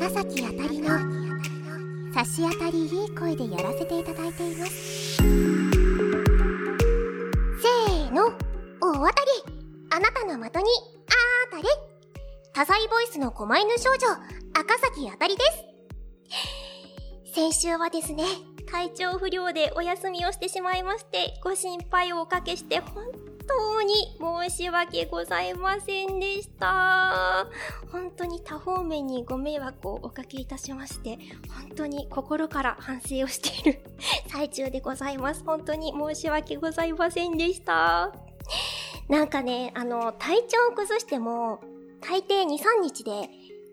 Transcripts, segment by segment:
赤崎あたりの差し当たりいい声でやらせていただいています。せーの。大当たり。あなたの的にあーたれ。多彩ボイスの狛犬少女赤崎あたりです。先週はですね体調不良でお休みをしてしまいましてご心配をおかけして本当に申し訳ございませんでした。本当に多方面にご迷惑をおかけいたしまして、本当に心から反省をしている 最中でございます。本当に申し訳ございませんでした。なんかね、あの、体調を崩しても、大抵2、3日で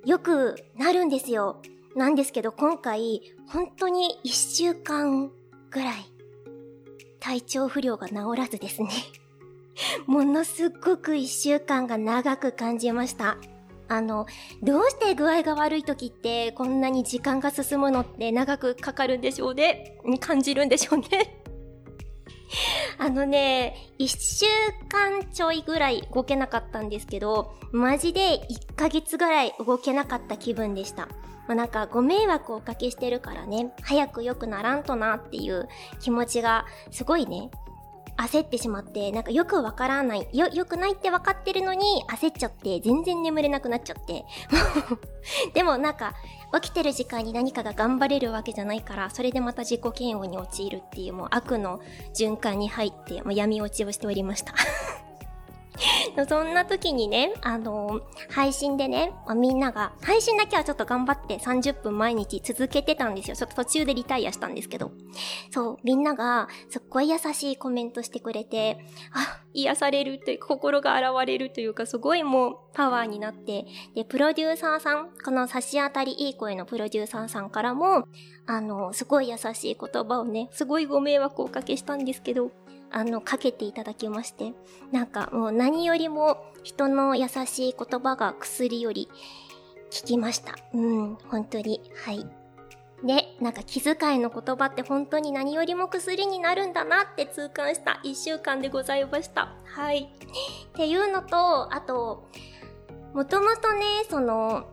良くなるんですよ。なんですけど今回、本当に1週間ぐらい、体調不良が治らずですね ものすっごく一週間が長く感じました。あの、どうして具合が悪い時ってこんなに時間が進むのって長くかかるんでしょうね？感じるんでしょうね？あのね、一週間ちょいぐらい動けなかったんですけど、マジで一ヶ月ぐらい動けなかった気分でした。まあ、なんかご迷惑をおかけしてるからね、早く良くならんとなっていう気持ちがすごいね、焦ってしまって、なんかよくわからない、よ、良くないって分かってるのに焦っちゃって、全然眠れなくなっちゃって。でもなんか、起きてる時間に何かが頑張れるわけじゃないから、それでまた自己嫌悪に陥るっていうもう悪の循環に入って、もう闇落ちをしておりました そんな時にね、あのー、配信でね、みんなが、配信だけはちょっと頑張って30分毎日続けてたんですよ。ちょっと途中でリタイアしたんですけど。そう、みんなが、すっごい優しいコメントしてくれて、あ、癒されるというか、心が洗われるというか、すごいもうパワーになって、で、プロデューサーさん、この差し当たりいい声のプロデューサーさんからも、あの、すごい優しい言葉をね、すごいご迷惑をおかけしたんですけど、あの、かけていただきまして、なんかもう何よりも人の優しい言葉が薬より聞きました。うん、本当に、はい。で、なんか気遣いの言葉って本当に何よりも薬になるんだなって痛感した一週間でございました。はい。っていうのと、あと、もともとね、その、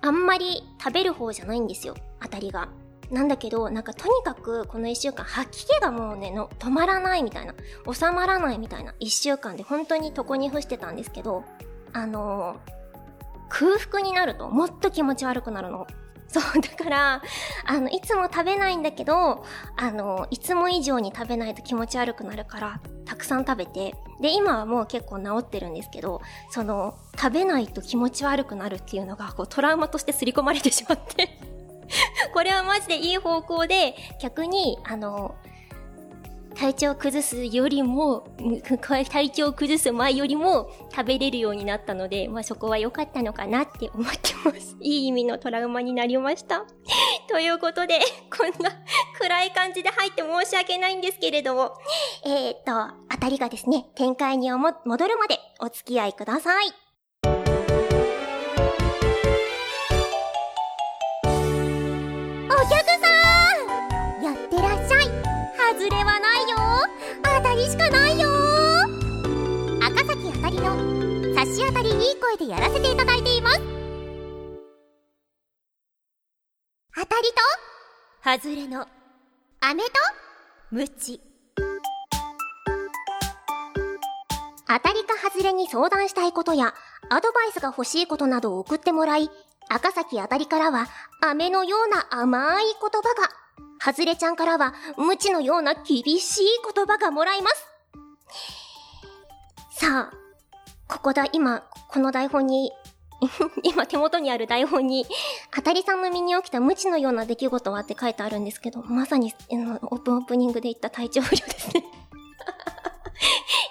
あんまり食べる方じゃないんですよ、当たりが。なんだけど、なんかとにかくこの一週間吐き気がもうね、の止まらないみたいな、収まらないみたいな一週間で本当に床に伏してたんですけど、あのー、空腹になるともっと気持ち悪くなるの。そう、だから、あの、いつも食べないんだけど、あの、いつも以上に食べないと気持ち悪くなるから、たくさん食べて、で、今はもう結構治ってるんですけど、その、食べないと気持ち悪くなるっていうのが、こう、トラウマとして刷り込まれてしまって これはマジでいい方向で、逆に、あの、体調崩すよりも、体調崩す前よりも食べれるようになったので、まあそこは良かったのかなって思ってます。いい意味のトラウマになりました。ということで、こんな暗い感じで入って申し訳ないんですけれども、えー、っと、当たりがですね、展開に戻るまでお付き合いください。しかないよ。赤崎あたりの差し当たりいい声でやらせていただいています。当たりと？外れの。飴と？ムチ。当たりか外れに相談したいことやアドバイスが欲しいことなどを送ってもらい赤崎あたりからは、飴のような甘い言葉が、はずれちゃんからは、無知のような厳しい言葉がもらいます。さあ、ここだ、今、この台本に、今手元にある台本に、あたりさんの身に起きた無知のような出来事はって書いてあるんですけど、まさに、あのオープンオープニングで言った体調不良ですねい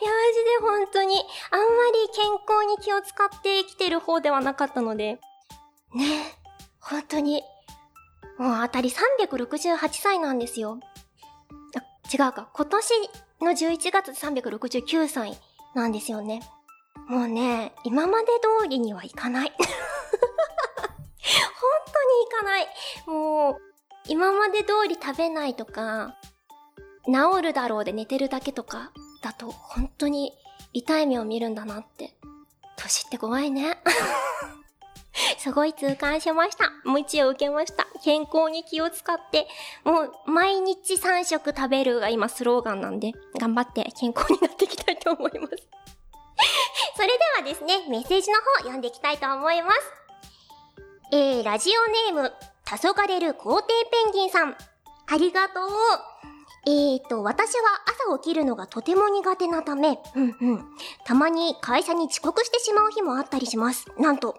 や、マジで本当に、あんまり健康に気を使って生きてる方ではなかったので、ね本当に、もう当たり368歳なんですよ。あ、違うか。今年の11月369歳なんですよね。もうね、今まで通りにはいかない。本当にいかない。もう、今まで通り食べないとか、治るだろうで寝てるだけとかだと本当に痛い目を見るんだなって。年って怖いね。すごい痛感しました。鞭を受けました。健康に気を使って、もう毎日3食食べるが今スローガンなんで、頑張って健康になっていきたいと思います。それではですね、メッセージの方読んでいきたいと思います。えー、ラジオネーム、黄昏る皇帝ペンギンさん。ありがとう。えーと、私は朝起きるのがとても苦手なため、うんうん。たまに会社に遅刻してしまう日もあったりします。なんと、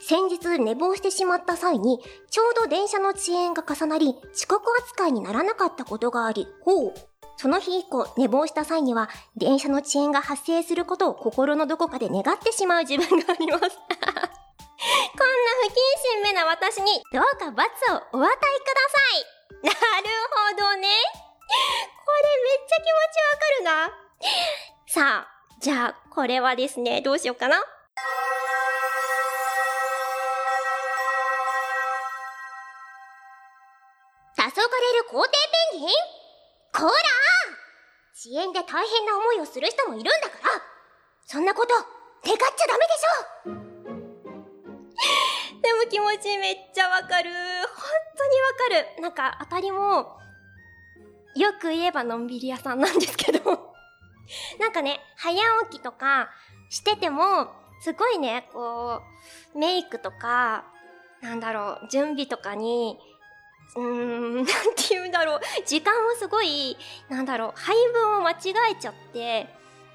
先日寝坊してしまった際に、ちょうど電車の遅延が重なり、遅刻扱いにならなかったことがあり、ほう。その日以降、寝坊した際には、電車の遅延が発生することを心のどこかで願ってしまう自分があります。こんな不謹慎めな私に、どうか罰をお与えください。なるほどね。これめっちゃ気持ちわかるな。さあ、じゃあ、これはですね、どうしようかな。黄昏る皇帝ペンギン？こら遅延で大変な思いをする人もいるんだから。そんなこと願っちゃダメでしょ。でも気持ちめっちゃわかる。本当にわかる。なんか当たりも、よく言えばのんびり屋さんなんですけど。なんかね、早起きとかしてても、すごいね、こう、メイクとか、なんだろう、準備とかに、うーん、なんて言うんだろう。時間をすごい、なんだろう、配分を間違えちゃって、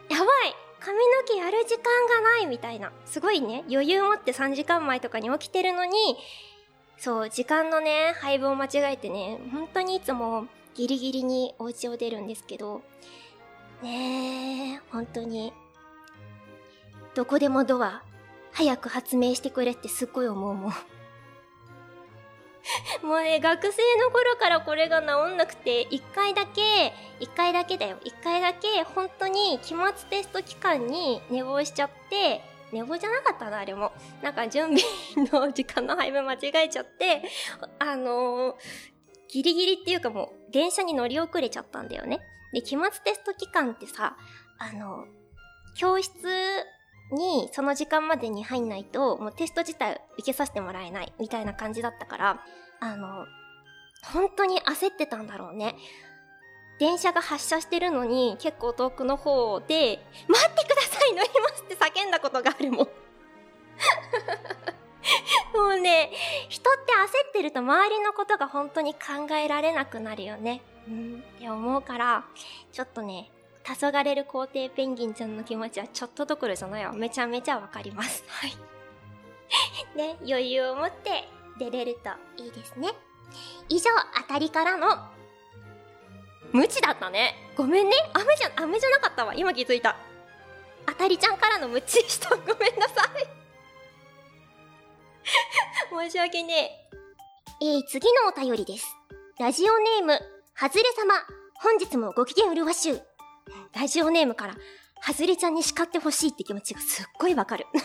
やばい髪の毛やる時間がないみたいな。すごいね、余裕持って3時間前とかに起きてるのに、そう、時間のね、配分を間違えてね、本当にいつもギリギリにお家を出るんですけど、ねえ、本当に、どこでもドア、早く発明してくれってすっごい思うもん。もうね、学生の頃からこれが治んなくて、一回だけ、一回だけだよ。一回だけ、本当に期末テスト期間に寝坊しちゃって、寝坊じゃなかったな、あれも。なんか準備の時間の配分間違えちゃって、あのー、ギリギリっていうかもう、電車に乗り遅れちゃったんだよね。で、期末テスト期間ってさ、あの、教室にその時間までに入んないと、もうテスト自体受けさせてもらえないみたいな感じだったから、あの、本当に焦ってたんだろうね。電車が発車してるのに結構遠くの方で、待ってください乗りますって叫んだことがあるもん。もうね、人って焦ってると周りのことが本当に考えられなくなるよね。うん、って思うから、ちょっとね、黄昏る皇帝ペンギンちゃんの気持ちはちょっとどころじゃないよ。めちゃめちゃわかります。はい。ね、余裕を持って出れるといいですね。以上、当たりからの、無知だったね。ごめんね。雨じゃ、雨じゃなかったわ。今気づいた。当たりちゃんからの無知でした。ごめんなさい。申し訳ねえ。えー、次のお便りです。ラジオネーム、はずれ様。本日もご機嫌うるわしゅう。ラジオネームから、はずれちゃんに叱ってほしいって気持ちがすっごいわかる。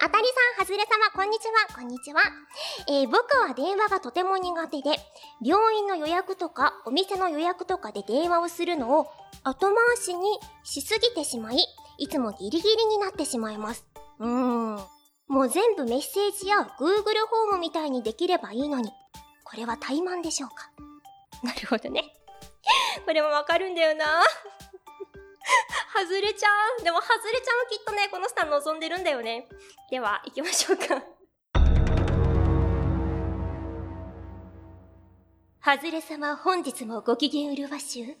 あたりさん、はずれ様、こんにちは、こんにちは。えー、僕は電話がとても苦手で、病院の予約とか、お店の予約とかで電話をするのを後回しにしすぎてしまい、いつもギリギリになってしまいます。うーん。もう全部メッセージや Google ホームみたいにできればいいのに、これは怠慢でしょうか？なるほどね。これもわかるんだよな。外れちゃう。でも外れちゃうきっとね、このスタン望んでるんだよね。では、行きましょうか。外れ様本日もご機嫌うるわしゅう。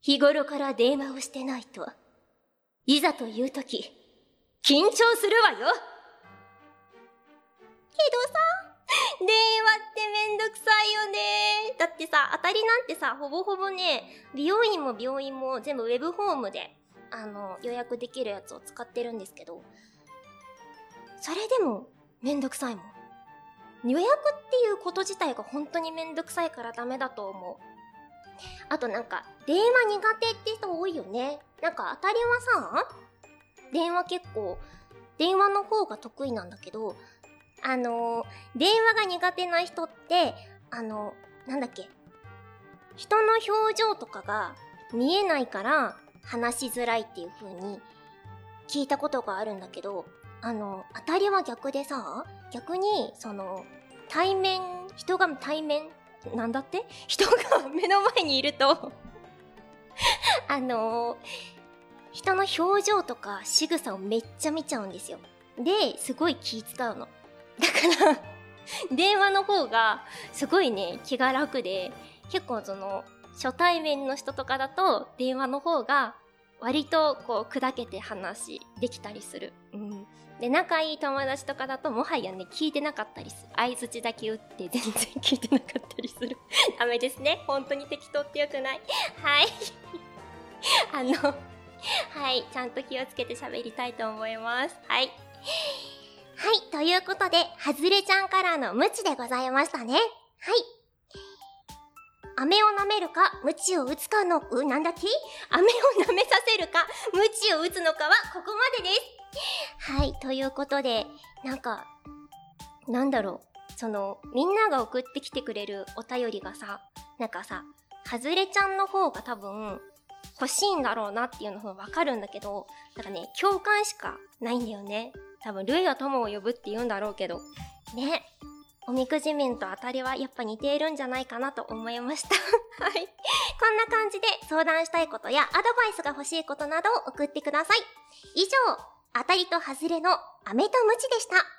日頃から電話をしてないと、いざという時、緊張するわよけどさ、電話ってめんどくさいよねだってさ、当たりなんてさ、ほぼほぼね、美容院も病院も全部ウェブホームで、あの、予約できるやつを使ってるんですけど、それでもめんどくさいもん。予約っていうこと自体が本当にめんどくさいからダメだと思う。あとなんか、電話苦手って人多いよね。なんか当たりはさ、電話結構、電話の方が得意なんだけど、あの電話が苦手な人って、あのなんだっけ、人の表情とかが見えないから話しづらいっていう風に聞いたことがあるんだけど、あの、当たりは逆でさ、逆に、その、対面、人が対面、なんだって？人が目の前にいると あの人の表情とか仕草をめっちゃ見ちゃうんですよ。で、すごい気使うの。だから電話の方がすごいね、気が楽で、結構その、初対面の人とかだと電話の方が割とこう砕けて話できたりする。うん。で、仲いい友達とかだともはやね、聞いてなかったりする。相づちだけ打って全然聞いてなかったりする。ダメですね。本当に適当ってよくない。はい。あの、はい。ちゃんと気をつけて喋りたいと思います。はい。はい。ということで、はずれちゃんからの無知でございましたね。はい。飴を舐めるか、無知を打つかの、う、なんだっけ？飴を舐めさせるか、無知を打つのかは、ここまでです。はい。ということで、なんか、なんだろう。その、みんなが送ってきてくれるお便りがさ、なんかさ、はずれちゃんの方が多分、欲しいんだろうなっていうのがわかるんだけど、なんかね、共感しかないんだよね。多分、ルイは友を呼ぶって言うんだろうけど。ね。おみくじ面と当たりはやっぱ似ているんじゃないかなと思いました。はい。こんな感じで相談したいことやアドバイスが欲しいことなどを送ってください。以上、当たりと外れの飴とムチでした。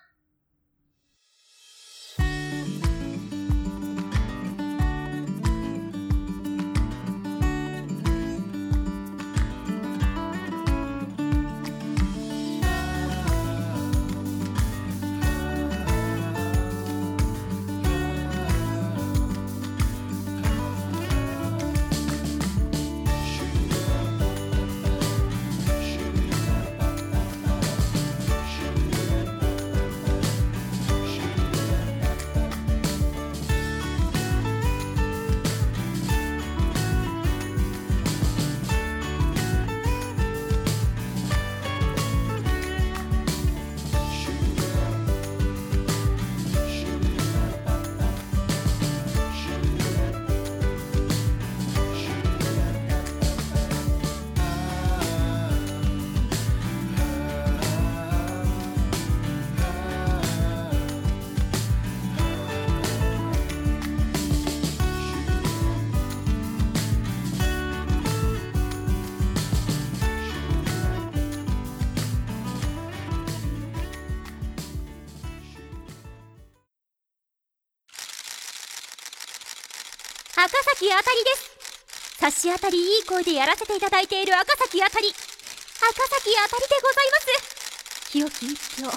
赤崎あたりです。差し当たりいい声でやらせていただいている赤崎あたり。赤崎あたりでございます。清き一票。清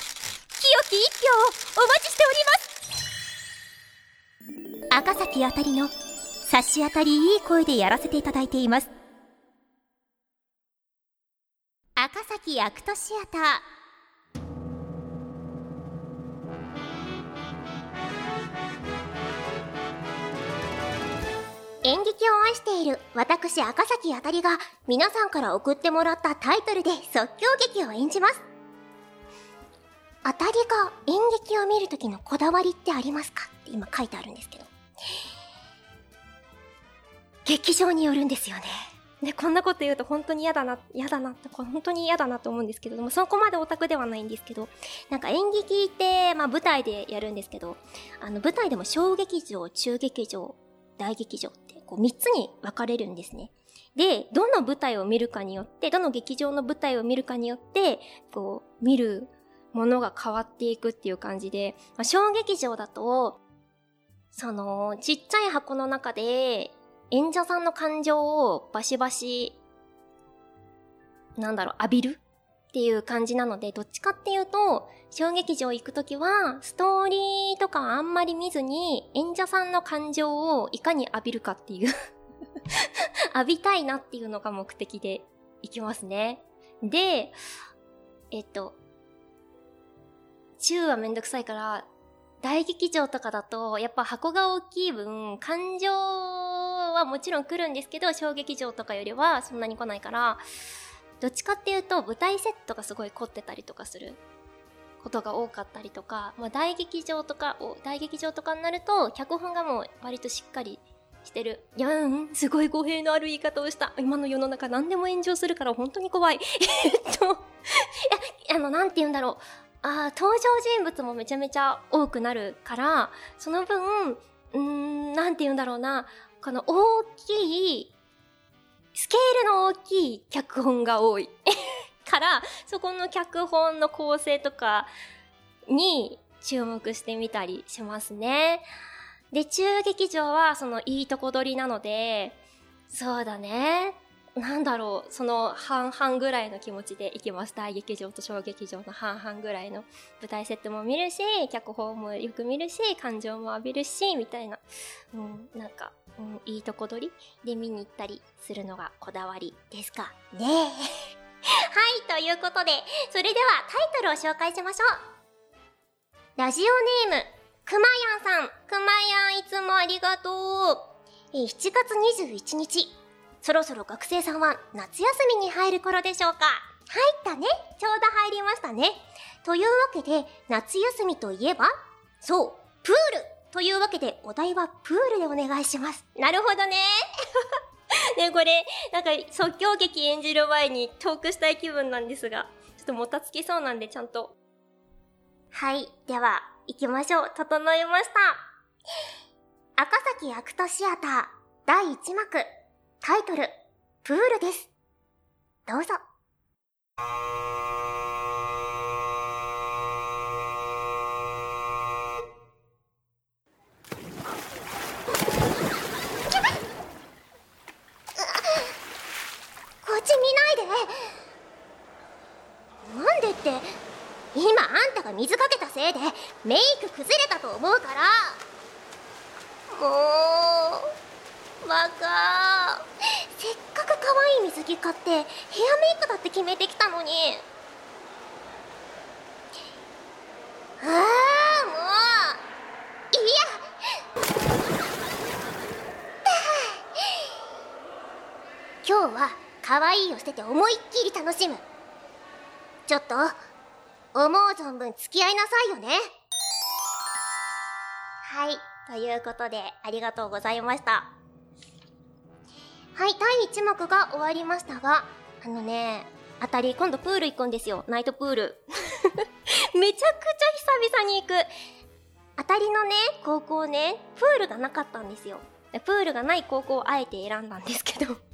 き一票をお待ちしております。赤崎あたりの差し当たりいい声でやらせていただいています。赤崎アクトシアター。演劇を愛している私赤崎あたりが皆さんから送ってもらったタイトルで即興劇を演じます。あたりが演劇を見るときのこだわりってありますか？って今書いてあるんですけど。劇場によるんですよね。で、こんなこと言うと本当に嫌だな、嫌だなって、本当に嫌だなと思うんですけども、そこまでオタクではないんですけど、なんか演劇って、まあ舞台でやるんですけど、あの舞台でも小劇場、中劇場、大劇場ってこう3つに分かれるんですね。で、どの舞台を見るかによって、どの劇場の舞台を見るかによって、こう、見るものが変わっていくっていう感じで、まあ、小劇場だと、その、ちっちゃい箱の中で、演者さんの感情をバシバシ、なんだろう、浴びるっていう感じなので、どっちかっていうと、小劇場行くときは、ストーリーとかあんまり見ずに、演者さんの感情をいかに浴びるかっていう 浴びたいなっていうのが目的で行きますね。で、えっと、中はめんどくさいから、大劇場とかだと、やっぱ箱が大きい分、感情はもちろん来るんですけど、小劇場とかよりはそんなに来ないから、どっちかっていうと舞台セットがすごい凝ってたりとかすることが多かったりとか、まあ、大劇場とか大劇場とかになると脚本がもう割としっかりしてる。いやん、すごい語弊のある言い方をした。今の世の中何でも炎上するから本当に怖い。えっと、いや、あの、なんて言うんだろう。あ登場人物もめちゃめちゃ多くなるから、その分、うーん、なんて言うんだろうな、この大きい、スケールの大きい脚本が多い。から、そこの脚本の構成とかに注目してみたりしますね。で、中劇場はそのいいとこ取りなので、そうだね。なんだろう、その半々ぐらいの気持ちで行きます。大劇場と小劇場の半々ぐらいの舞台セットも見るし、脚本もよく見るし、感情も浴びるし、みたいな。うん、なんか、うん、いいとこ取りで見に行ったりするのがこだわりですか？ね。はい、ということで、それではタイトルを紹介しましょう。ラジオネーム、くまやんさん。くまやん、いつもありがとう。え7月21日。そろそろ学生さんは夏休みに入る頃でしょうか？入ったね。ちょうど入りましたね。というわけで、夏休みといえば、そう、プールというわけで、お題はプールでお願いします。なるほどね。ね、これ、なんか即興劇演じる前にトークしたい気分なんですが、ちょっともたつきそうなんでちゃんと。はい。では、行きましょう。整いました。赤崎アクトシアター第1幕タイトル、プールです。どうぞ。ち見ないで。なんでって今あんたが水かけたせいでメイク崩れたと思うから。もうバカ。せっかく可愛い水着買ってヘアメイクだって決めてきたのに。ああもう。いや。今日は可愛いを捨てて思いっきり楽しむ。ちょっと思う存分付き合いなさいよね。はいということでありがとうございました。はい第1幕が終わりましたがあのね当たり今度プール行くんですよ。ナイトプール。めちゃくちゃ久々に行く。当たりのね高校ねプールがなかったんですよ。プールがない高校をあえて選んだんですけど。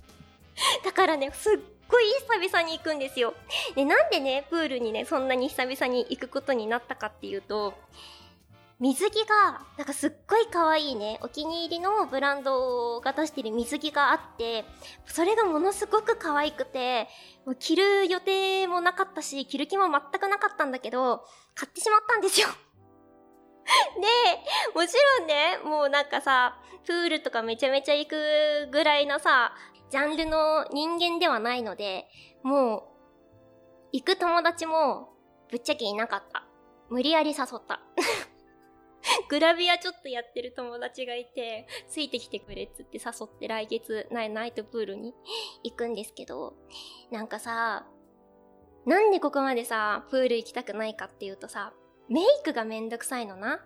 だからねすっごい久々に行くんですよ。で、なんでね、プールにね、そんなに久々に行くことになったかっていうと、水着が、なんかすっごい可愛いね、お気に入りのブランドが出してる水着があって、それがものすごく可愛くて、もう着る予定もなかったし、着る気も全くなかったんだけど、買ってしまったんですよ。で、もちろんね、もうなんかさ、プールとかめちゃめちゃ行くぐらいのさ、ジャンルの人間ではないので、もう、行く友達も、ぶっちゃけいなかった。無理やり誘った。グラビアちょっとやってる友達がいて、ついてきてくれっつって誘って来月ナイナイトプールに 行くんですけど、なんかさ、なんでここまでさ、プール行きたくないかっていうとさ、メイクがめんどくさいのな。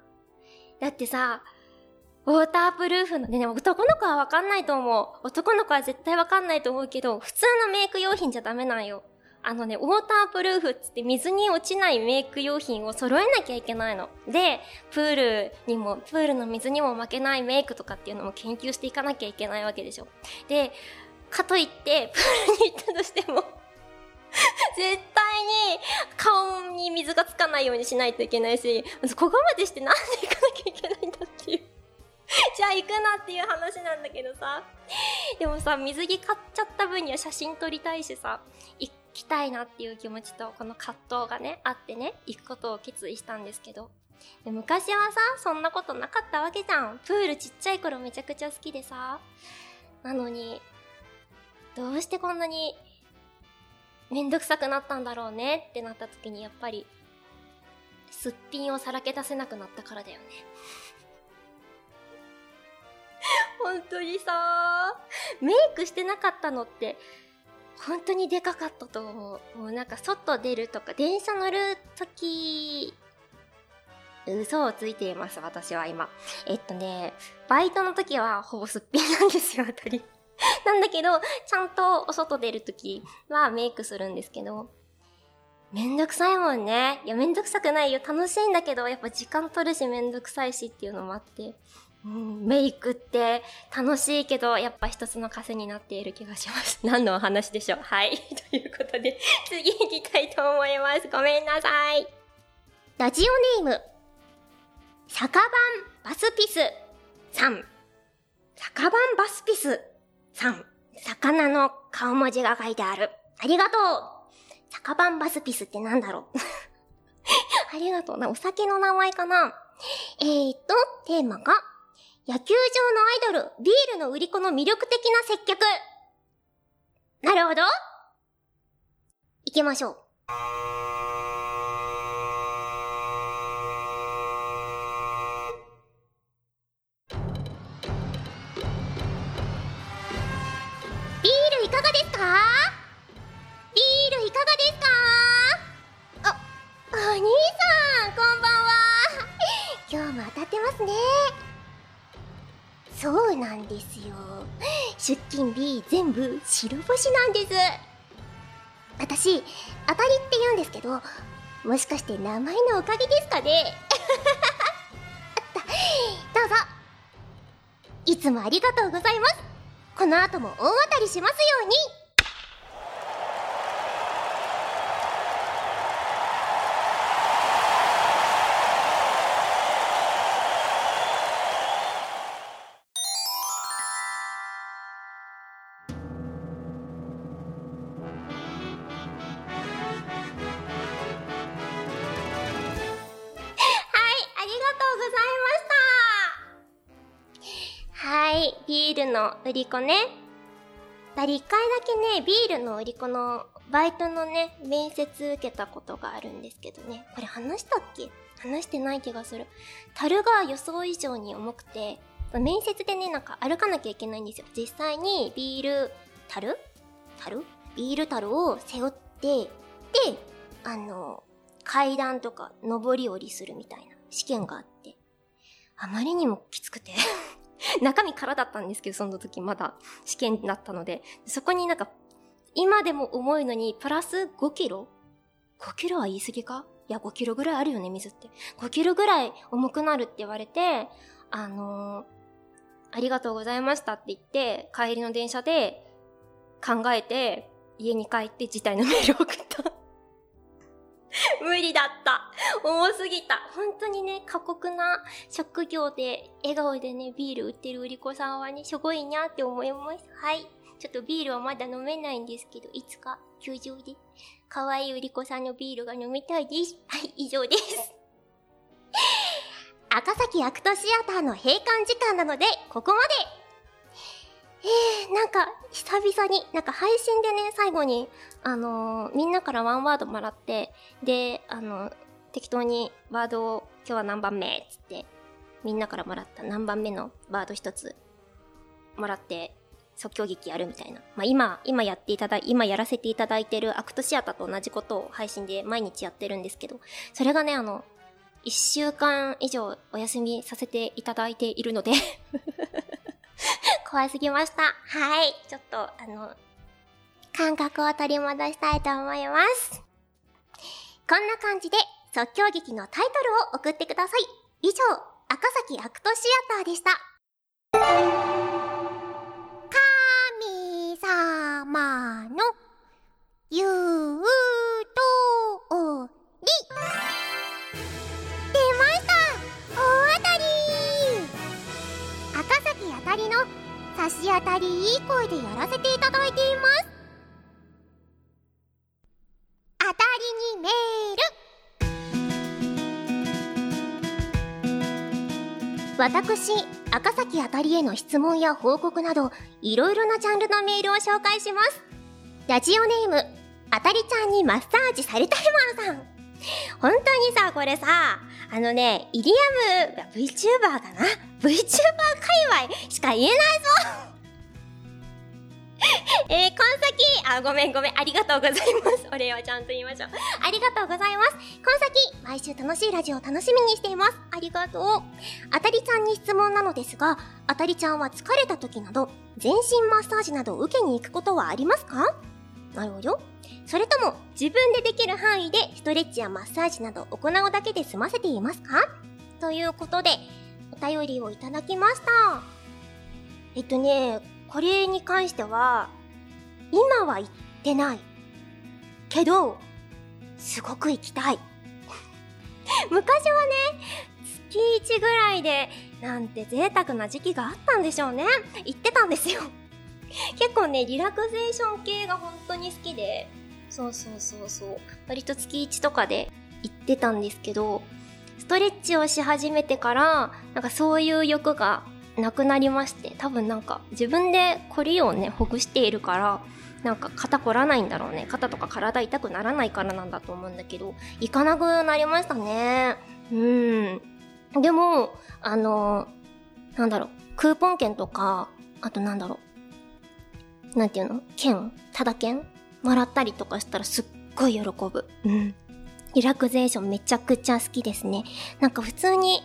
だってさ、ウォータープルーフの、ね、男の子はわかんないと思う。男の子は絶対わかんないと思うけど、普通のメイク用品じゃダメなんよ。あのね、ウォータープルーフっつって水に落ちないメイク用品を揃えなきゃいけないの。で、プールにも、プールの水にも負けないメイクとかっていうのも研究していかなきゃいけないわけでしょ。で、かといって、プールに行ったとしても 絶対に顔に水がつかないようにしないといけないし、ここまでしてなんで行かなきゃいけないんだっていう。じゃあ行くなっていう話なんだけどさ。でもさ、水着買っちゃった分には写真撮りたいしさ、行きたいなっていう気持ちと、この葛藤がね、あってね、行くことを決意したんですけど。で昔はさ、そんなことなかったわけじゃん。プールちっちゃい頃めちゃくちゃ好きでさ。なのに、どうしてこんなにめんどくさくなったんだろうねってなった時にやっぱり、すっぴんをさらけ出せなくなったからだよね。本当にさ、メイクしてなかったのって、本当にでかかったと思う。もうなんか外出るとか、電車乗るとき、嘘をついています、私は今。えっとね、バイトの時はほぼすっぴんなんですよ、あたり。なんだけど、ちゃんとお外出るときはメイクするんですけど、めんどくさいもんね。いや、めんどくさくないよ。楽しいんだけど、やっぱ時間取るしめんどくさいしっていうのもあって。うん、メイクって楽しいけど、やっぱ一つの枷になっている気がします。何のお話でしょうはい。ということで、次行きたいと思います。ごめんなさい。ラジオネーム、酒番バスピスさん。酒番バスピスさん。魚の顔文字が書いてある。ありがとう酒番バスピスってなんだろう ありがとうな。お酒の名前かなえーと、テーマが、野球場のアイドル、ビールの売り子の魅力的な接客。なるほど行きましょう。ビールいかがですか？ビールいかがですか？あ、お兄さん、こんばんは。今日も当たってますね。そうなんですよ。出勤日全部白星なんです。私、当たりって言うんですけど、もしかして名前のおかげですかね？あったどうぞ。いつもありがとうございます。この後も大当たりしますように。売り子ね。だり一回だけね、ビールの売り子のバイトのね、面接受けたことがあるんですけどね。これ話したっけ？話してない気がする。樽が予想以上に重くて、面接でね、なんか歩かなきゃいけないんですよ。実際にビール、樽？樽？ビール樽を背負って、で、あの、階段とか上り下りするみたいな試験があって、あまりにもきつくて 中身空だったんですけど、その時まだ試験だったので、そこになんか、今でも重いのに、プラス5キロ ?5 キロは言い過ぎか？いや、5キロぐらいあるよね、水って。5キロぐらい重くなるって言われて、あのー、ありがとうございましたって言って、帰りの電車で考えて、家に帰って事態のメールを送った。無理だった。重すぎた。本当にね、過酷な職業で、笑顔でね、ビール売ってる売り子さんはね、すごいなって思います。はい。ちょっとビールはまだ飲めないんですけど、いつか球場で、可愛い売り子さんのビールが飲みたいです。はい、以上です。赤崎アクトシアターの閉館時間なので、ここまでえー、なんか、久々に、なんか配信でね、最後に、あのー、みんなからワンワードもらって、で、あのー、適当にワードを、今日は何番目つって、みんなからもらった何番目のワード一つ、もらって、即興劇やるみたいな。まあ、今、今やっていただ、今やらせていただいてるアクトシアターと同じことを配信で毎日やってるんですけど、それがね、あの、一週間以上お休みさせていただいているので 怖すぎました。はい。ちょっと、あの、感覚を取り戻したいと思います。こんな感じで即興劇のタイトルを送ってください。以上、赤崎アクトシアターでした。神様の言う通り。赤崎あたりの差し当たりいい声でやらせていただいています。当たりにメール。私赤崎あたりへの質問や報告などいろいろなジャンルのメールを紹介します。ラジオネームあたりちゃんにマッサージされたいマンさん。本当にさこれさあのね、イリアム、VTuber かな ?VTuber 界隈しか言えないぞ えー、この先、あ、ごめんごめん、ありがとうございます。お礼はちゃんと言いましょう。ありがとうございます。この先、毎週楽しいラジオを楽しみにしています。ありがとう。あたりちゃんに質問なのですが、あたりちゃんは疲れた時など、全身マッサージなどを受けに行くことはありますか？なるほど。それとも、自分でできる範囲でストレッチやマッサージなど行うだけで済ませていますか？ということで、お便りをいただきました。えっとね、これに関しては、今は行ってない。けど、すごく行きたい。昔はね、月1ぐらいで、なんて贅沢な時期があったんでしょうね。行ってたんですよ。結構ね、リラクゼーション系が本当に好きで、そうそうそうそう。割と月1とかで行ってたんですけど、ストレッチをし始めてから、なんかそういう欲がなくなりまして、多分なんか自分でコリをね、ほぐしているから、なんか肩凝らないんだろうね。肩とか体痛くならないからなんだと思うんだけど、行かなくなりましたね。うん。でも、あの、なんだろう、クーポン券とか、あとなんだろう、なんていうの？券ただ券もらったりとかしたらすっごい喜ぶ。うん。リラクゼーションめちゃくちゃ好きですね。なんか普通に、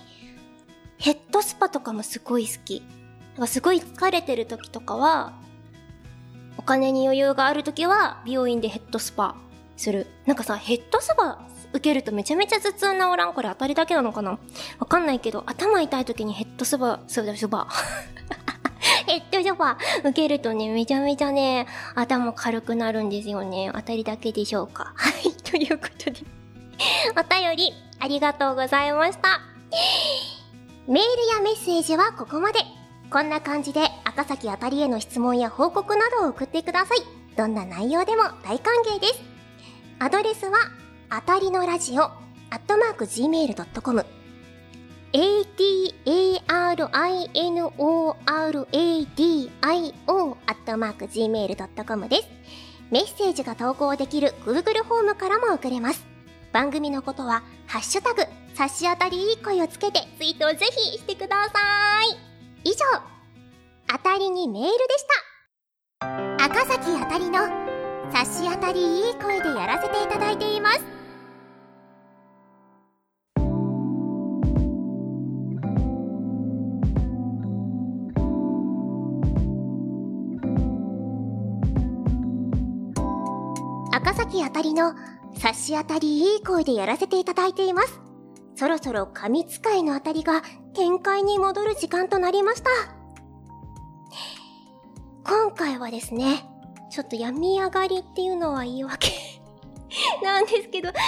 ヘッドスパとかもすごい好き。なんかすごい疲れてる時とかは、お金に余裕がある時は、美容院でヘッドスパする。なんかさ、ヘッドスパ受けるとめちゃめちゃ頭痛治らん？これアタリだけなのかな？わかんないけど、頭痛い時にヘッドスパ、そうだ、スパ。ヘッドスパ受けるとね、めちゃめちゃね、頭軽くなるんですよね。アタリだけでしょうか。はい、ということで お便り、ありがとうございました。メールやメッセージはここまで。こんな感じで赤咲アタリへの質問や報告などを送ってください。どんな内容でも大歓迎です。アドレスは、あたりのラジオ、アットマーク gmail.com、ATARINORADIO、アットマーク gmail.com です。メッセージが投稿できる Google フォームからも送れます。番組のことは、ハッシュタグ、差し当たりいい声をつけてツイートをぜひしてください。以上、あたりにメールでした。赤崎あたりの差し当たりいい声でやらせていただいています。きあたりの差し当たりいい声でやらせていただいています。そろそろ神使いのあたりが天界に戻る時間となりました。今回はですね、ちょっと病み上がりっていうのは言い訳 なんですけど、テ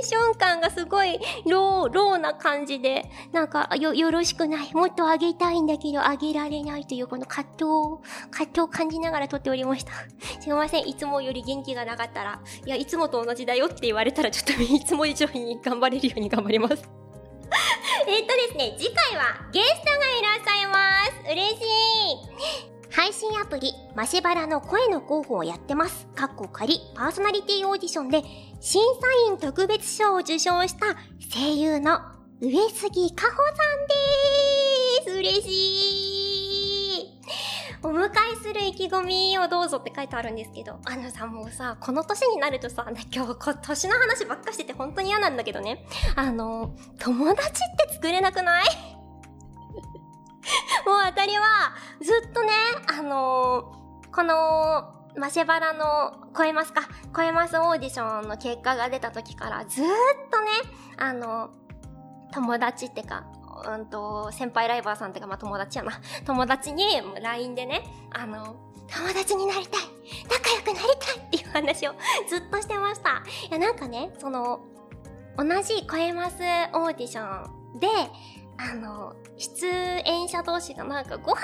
ンション感がすごいロー、ローな感じで、なんか、よ、よろしくない。もっと上げたいんだけど、上げられないというこの葛藤を、葛藤を感じながら撮っておりました。すいません。いつもより元気がなかったら、いや、いつもと同じだよって言われたら、ちょっといつも以上に頑張れるように頑張ります。えっとですね、次回はゲストがいらっしゃいます。嬉しい。配信アプリ、マシバラの声の候補をやってます。かっこ仮、パーソナリティオーディションで、審査員特別賞を受賞した声優の上杉かほさんでーす。嬉しい。お迎えする意気込みをどうぞって書いてあるんですけど、あのさ、もうさ、この年になるとさ、今日、年の話ばっかしてて本当に嫌なんだけどね。あの、友達って作れなくない？もう当たりは、ずっとね、あのー、この、マシェバラの、超えますか超えますオーディションの結果が出た時からずっとね、あの、友達ってか、うんと、先輩ライバーさんってか、まあ、友達やな。友達に LINE でね、あの、友達になりたい仲良くなりたいっていう話を ずっとしてました。いや、なんかね、その、同じ超えますオーディションで、あの、出演者同士がなんかご飯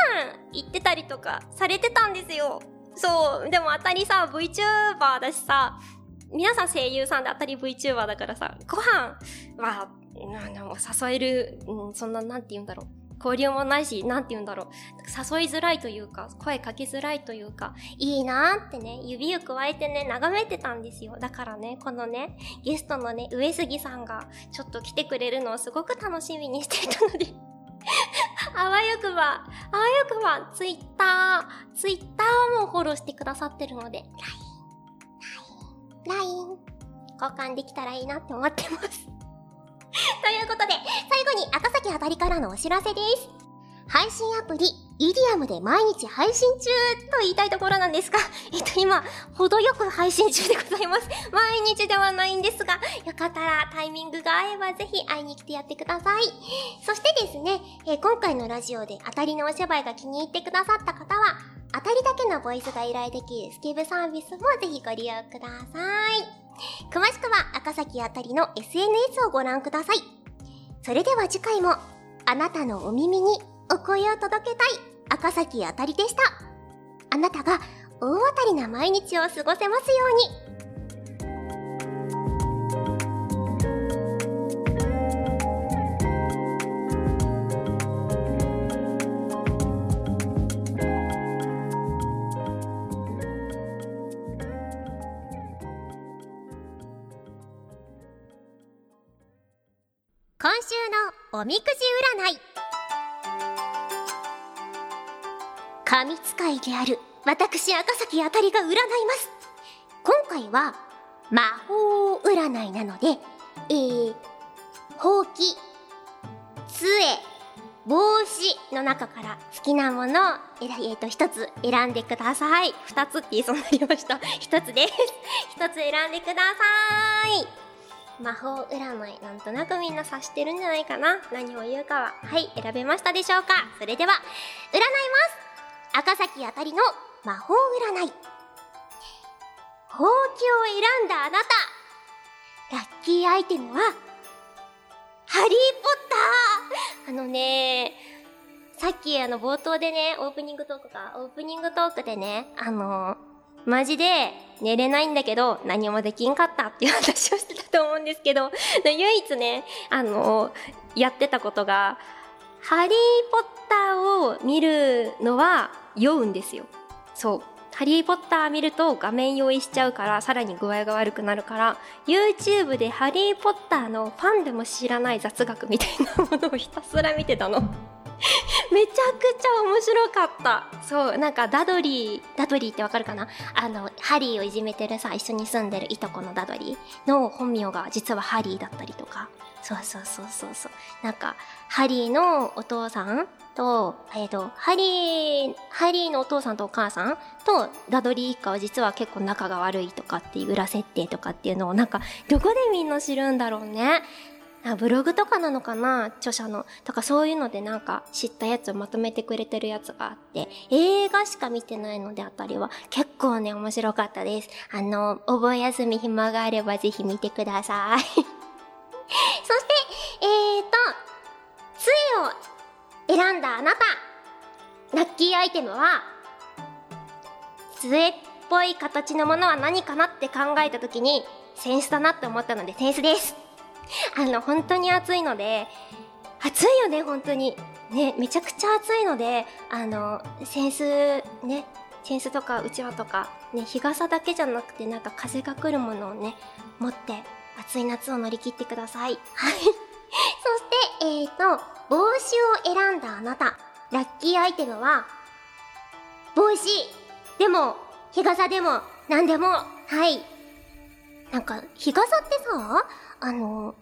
行ってたりとかされてたんですよ。そう。でも当たりさ、VTuber だしさ、皆さん声優さんで当たり VTuber だからさ、ご飯は、なんだろう、誘える、うん、そんな、なんて言うんだろう。交流もないし、なんて言うんだろう。誘いづらいというか、声かけづらいというか、いいなーってね、指を加えてね、眺めてたんですよ。だからね、このね、ゲストのね、上杉さんが、ちょっと来てくれるのをすごく楽しみにしていたので あわよくば、あわよくば、ツイッター、ツイッターもフォローしてくださってるので、LINE、LINE、LINE、交換できたらいいなって思ってます ということで、最後に赤崎あたりからのお知らせです。配信アプリ、イディアムで毎日配信中と言いたいところなんですが、えっと今、程よく配信中でございます。毎日ではないんですが、よかったらタイミングが合えばぜひ会いに来てやってください。そしてですね、えー、今回のラジオで当たりのお芝居が気に入ってくださった方は、当たりだけのボイスが依頼できるスケブサービスもぜひご利用ください。詳しくは赤崎あたりの SNS をご覧ください。それでは次回も、あなたのお耳にお声を届けたい赤崎あたりでした。あなたが大当たりな毎日を過ごせますように。週のおみくじ占い。神使いである私赤崎あたりが占います。今回は魔法占いなのでえー、ほうき杖帽子の中から好きなものをえー、と一つ選んでください。二つって言いそうになりました。一つです。一つ選んでください。魔法占いなんとなくみんな察してるんじゃないかな。何を言うかははい選べましたでしょうか。それでは占います。赤崎あたりの魔法占い。ほうきを選んだあなた。ラッキーアイテムはハリーポッター。あのねさっきあの冒頭でね、オープニングトークか、オープニングトークでね、あのマジで寝れないんだけど何もできんかったっていう話をしてたと思うんですけど、唯一ね、あの、やってたことが、ハリーポッターを見るのは酔うんですよ。そう。ハリーポッター見ると画面用意しちゃうからさらに具合が悪くなるから YouTube でハリーポッターのファンでも知らない雑学みたいなものをひたすら見てたの。めちゃくちゃ面白かった。そうなんかダドリーダドリーってわかるかな？あのハリーをいじめてるさ一緒に住んでるいとこのダドリーの本名が実はハリーだったりとか。そうそうそうそうそう。なんかハリーのお父さんと、えっ、ー、と、ハリー、ハリーのお父さんとお母さんとダドリー一家は実は結構仲が悪いとかっていう裏設定とかっていうのをなんか、どこでみんな知るんだろうね。あブログとかなのかな？著者の。とかそういうのでなんか知ったやつをまとめてくれてるやつがあって、映画しか見てないのであたりは結構ね、面白かったです。あの、お盆休み暇があればぜひ見てください。そして、えーと、杖を選んだあなた。ラッキーアイテムは、杖っぽい形のものは何かなって考えた時に、センスだなって思ったのでセンスです。あの、本当に暑いので、暑いよね、本当に。ね、めちゃくちゃ暑いので、あの、扇子、ね、扇子とかうちわとか、ね、日傘だけじゃなくてなんか風が来るものをね、持って暑い夏を乗り切ってください。はい。そして、えーと、帽子を選んだあなた。ラッキーアイテムは、帽子でも、日傘でも、何でも、はい。なんか、日傘ってさ、あの、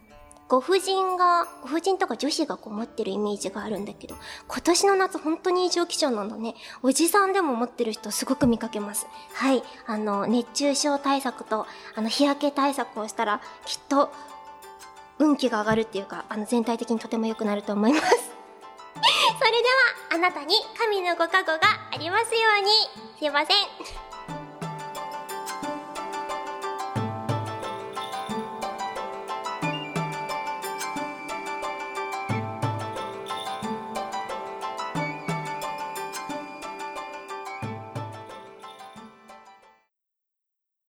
ご婦人が、ご婦人とか女子がこう持ってるイメージがあるんだけど、今年の夏本当に異常気象なんだね。おじさんでも持ってる人すごく見かけます。はい。あの、熱中症対策と、あの、日焼け対策をしたら、きっと、運気が上がるっていうか、あの、全体的にとても良くなると思います。それでは、あなたに神のご加護がありますように。すいません。